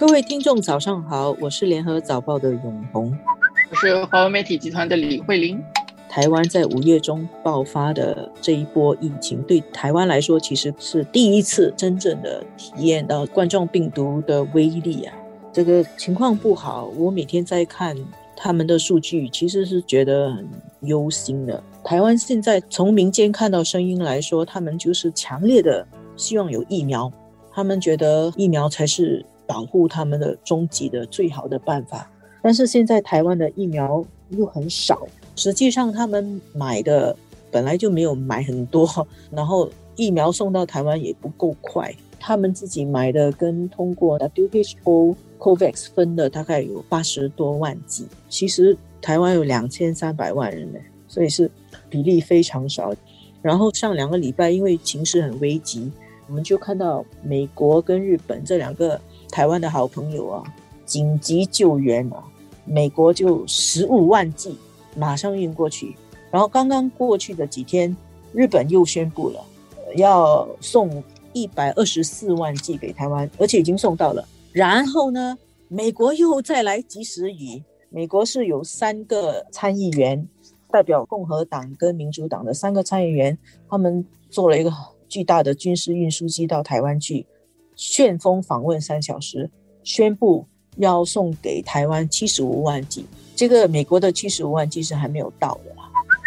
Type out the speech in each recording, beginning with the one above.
各位听众，早上好，我是联合早报的永红，我是华为媒体集团的李慧玲。台湾在五月中爆发的这一波疫情，对台湾来说，其实是第一次真正的体验到冠状病毒的威力啊！这个情况不好，我每天在看他们的数据，其实是觉得很忧心的。台湾现在从民间看到声音来说，他们就是强烈的希望有疫苗，他们觉得疫苗才是保护他们的终极的最好的办法。但是现在台湾的疫苗又很少。实际上，他们买的本来就没有买很多，然后疫苗送到台湾也不够快。他们自己买的跟通过 WHO COVAX 分的大概有八十多万剂，其实台湾有两千三百万人呢，所以是比例非常少。然后上两个礼拜，因为情势很危急，我们就看到美国跟日本这两个台湾的好朋友啊，紧急救援啊，美国就十五万剂。马上运过去，然后刚刚过去的几天，日本又宣布了要送一百二十四万剂给台湾，而且已经送到了。然后呢，美国又再来及时雨。美国是有三个参议员代表共和党跟民主党的三个参议员，他们做了一个巨大的军事运输机到台湾去，旋风访问三小时，宣布要送给台湾七十五万剂。这个美国的七十五万剂是还没有到的。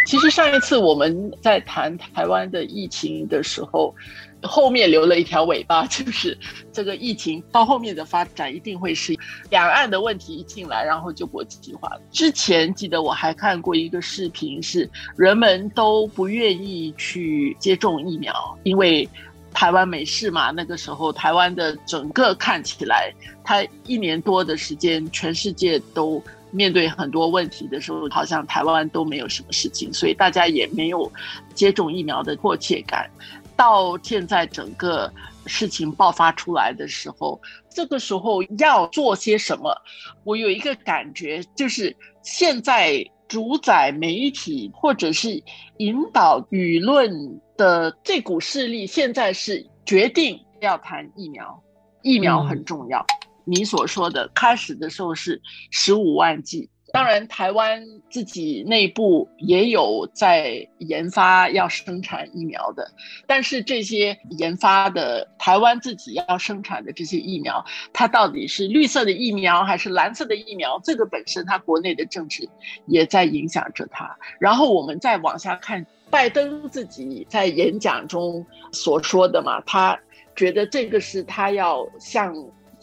其实上一次我们在谈台湾的疫情的时候，后面留了一条尾巴，就是这个疫情到后面的发展一定会是两岸的问题一进来，然后就国际化。之前记得我还看过一个视频，是人们都不愿意去接种疫苗，因为台湾没事嘛。那个时候台湾的整个看起来，它一年多的时间，全世界都。面对很多问题的时候，好像台湾都没有什么事情，所以大家也没有接种疫苗的迫切感。到现在整个事情爆发出来的时候，这个时候要做些什么？我有一个感觉，就是现在主宰媒体或者是引导舆论的这股势力，现在是决定要谈疫苗，疫苗很重要。你所说的开始的时候是十五万剂，当然台湾自己内部也有在研发要生产疫苗的，但是这些研发的台湾自己要生产的这些疫苗，它到底是绿色的疫苗还是蓝色的疫苗？这个本身它国内的政治也在影响着它。然后我们再往下看，拜登自己在演讲中所说的嘛，他觉得这个是他要向。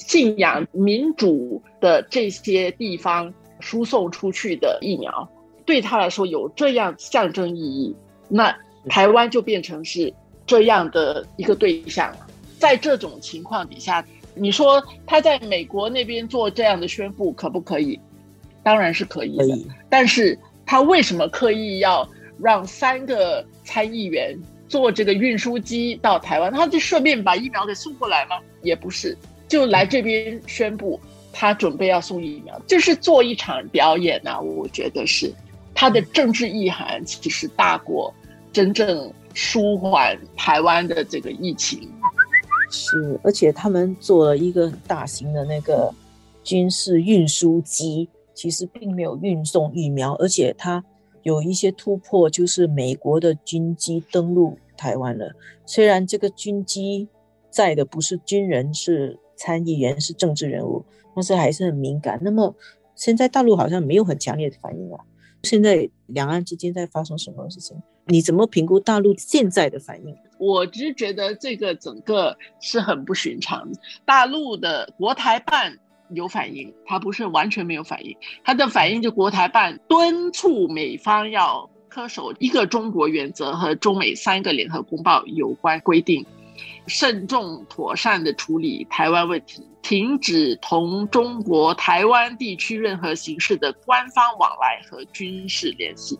信仰民主的这些地方输送出去的疫苗，对他来说有这样象征意义，那台湾就变成是这样的一个对象了。在这种情况底下，你说他在美国那边做这样的宣布可不可以？当然是可以的。但是他为什么刻意要让三个参议员坐这个运输机到台湾？他就顺便把疫苗给送过来吗？也不是。就来这边宣布他准备要送疫苗，就是做一场表演呐。我觉得是他的政治意涵其实大过真正舒缓台湾的这个疫情。是，而且他们做了一个大型的那个军事运输机，其实并没有运送疫苗，而且他有一些突破，就是美国的军机登陆台湾了。虽然这个军机载的不是军人，是。参议员是政治人物，但是还是很敏感。那么现在大陆好像没有很强烈的反应啊。现在两岸之间在发生什么事情？你怎么评估大陆现在的反应？我只是觉得这个整个是很不寻常。大陆的国台办有反应，它不是完全没有反应。它的反应就国台办敦促美方要恪守一个中国原则和中美三个联合公报有关规定。慎重妥善的处理台湾问题，停止同中国台湾地区任何形式的官方往来和军事联系。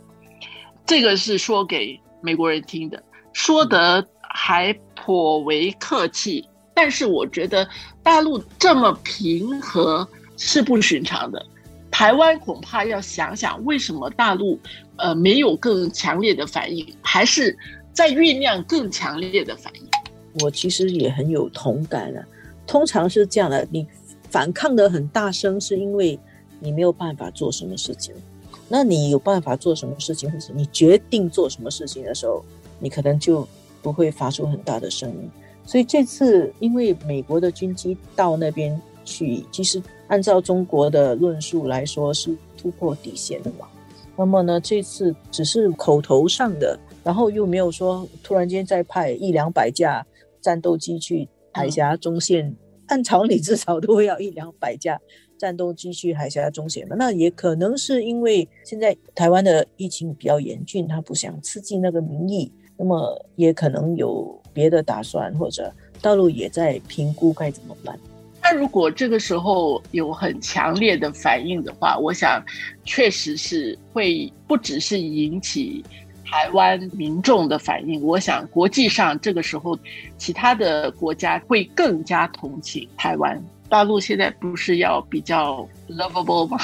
这个是说给美国人听的，说得还颇为客气。但是我觉得大陆这么平和是不寻常的，台湾恐怕要想想为什么大陆呃没有更强烈的反应，还是在酝酿更强烈的反应。我其实也很有同感了。通常是这样的，你反抗的很大声，是因为你没有办法做什么事情。那你有办法做什么事情，或者你决定做什么事情的时候，你可能就不会发出很大的声音。所以这次，因为美国的军机到那边去，其实按照中国的论述来说是突破底线的嘛。那么呢，这次只是口头上的，然后又没有说突然间再派一两百架战斗机去海峡中线，按常理至少都会要一两百架。战斗机去海峡中线嘛，那也可能是因为现在台湾的疫情比较严峻，他不想刺激那个民意，那么也可能有别的打算，或者大陆也在评估该怎么办。那如果这个时候有很强烈的反应的话，我想确实是会不只是引起台湾民众的反应，我想国际上这个时候其他的国家会更加同情台湾。大陆现在不是要比较 lovable 吗？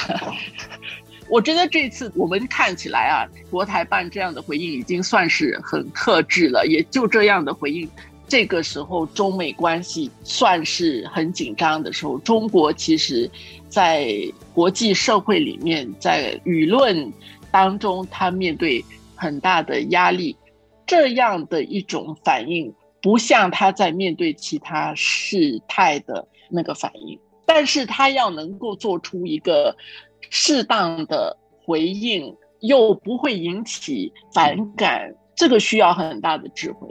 我觉得这次我们看起来啊，国台办这样的回应已经算是很克制了，也就这样的回应。这个时候中美关系算是很紧张的时候，中国其实，在国际社会里面，在舆论当中，他面对很大的压力，这样的一种反应，不像他在面对其他事态的。那个反应，但是他要能够做出一个适当的回应，又不会引起反感，这个需要很大的智慧。